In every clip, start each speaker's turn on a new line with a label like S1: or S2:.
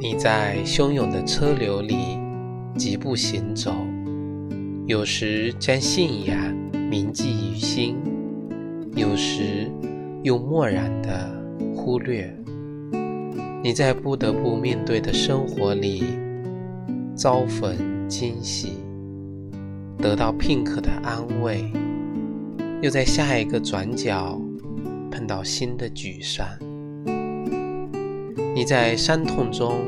S1: 你在汹涌的车流里疾步行走，有时将信仰铭记于心，有时又漠然的忽略。你在不得不面对的生活里遭逢惊喜，得到片刻的安慰，又在下一个转角碰到新的沮丧。你在伤痛中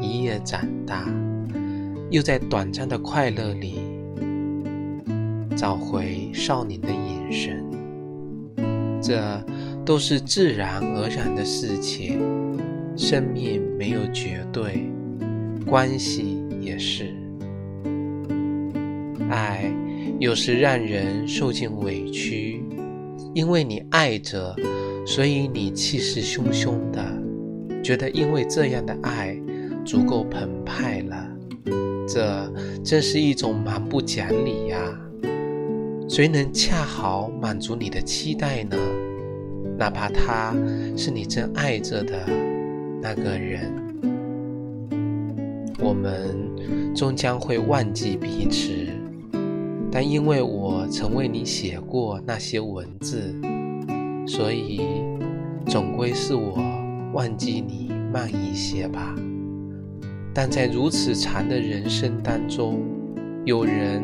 S1: 一夜长大，又在短暂的快乐里找回少年的眼神。这都是自然而然的事情。生命没有绝对，关系也是。爱有时让人受尽委屈，因为你爱着，所以你气势汹汹的。觉得因为这样的爱足够澎湃了，这真是一种蛮不讲理呀！谁能恰好满足你的期待呢？哪怕他是你真爱着的那个人，我们终将会忘记彼此，但因为我曾为你写过那些文字，所以总归是我。忘记你慢一些吧，但在如此长的人生当中，有人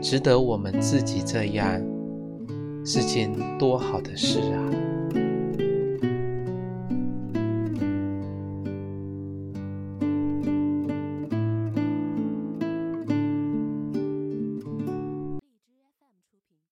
S1: 值得我们自己这样，是件多好的事啊！